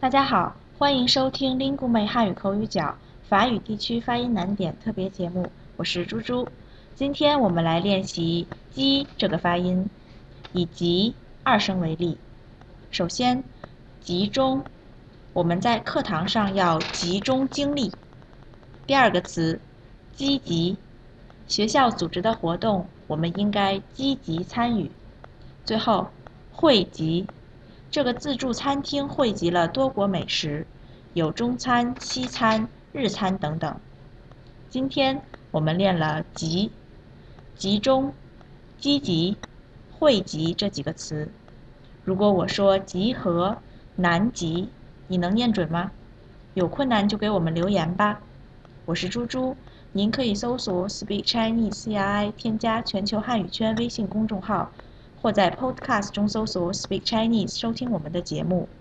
大家好，欢迎收听 l i n g u m e 汉语口语角法语地区发音难点特别节目，我是猪猪。今天我们来练习“鸡”这个发音，以及二声为例。首先，集中，我们在课堂上要集中精力。第二个词，积极，学校组织的活动，我们应该积极参与。最后，汇集。这个自助餐厅汇集了多国美食，有中餐、西餐、日餐等等。今天我们练了“集”、“集中”、“积极”、“汇集”这几个词。如果我说“集合”、“南极”，你能念准吗？有困难就给我们留言吧。我是猪猪，您可以搜索 “Speak Chinese CI” 添加全球汉语圈微信公众号。或在 Podcast 中搜索 Speak Chinese 收听我们的节目。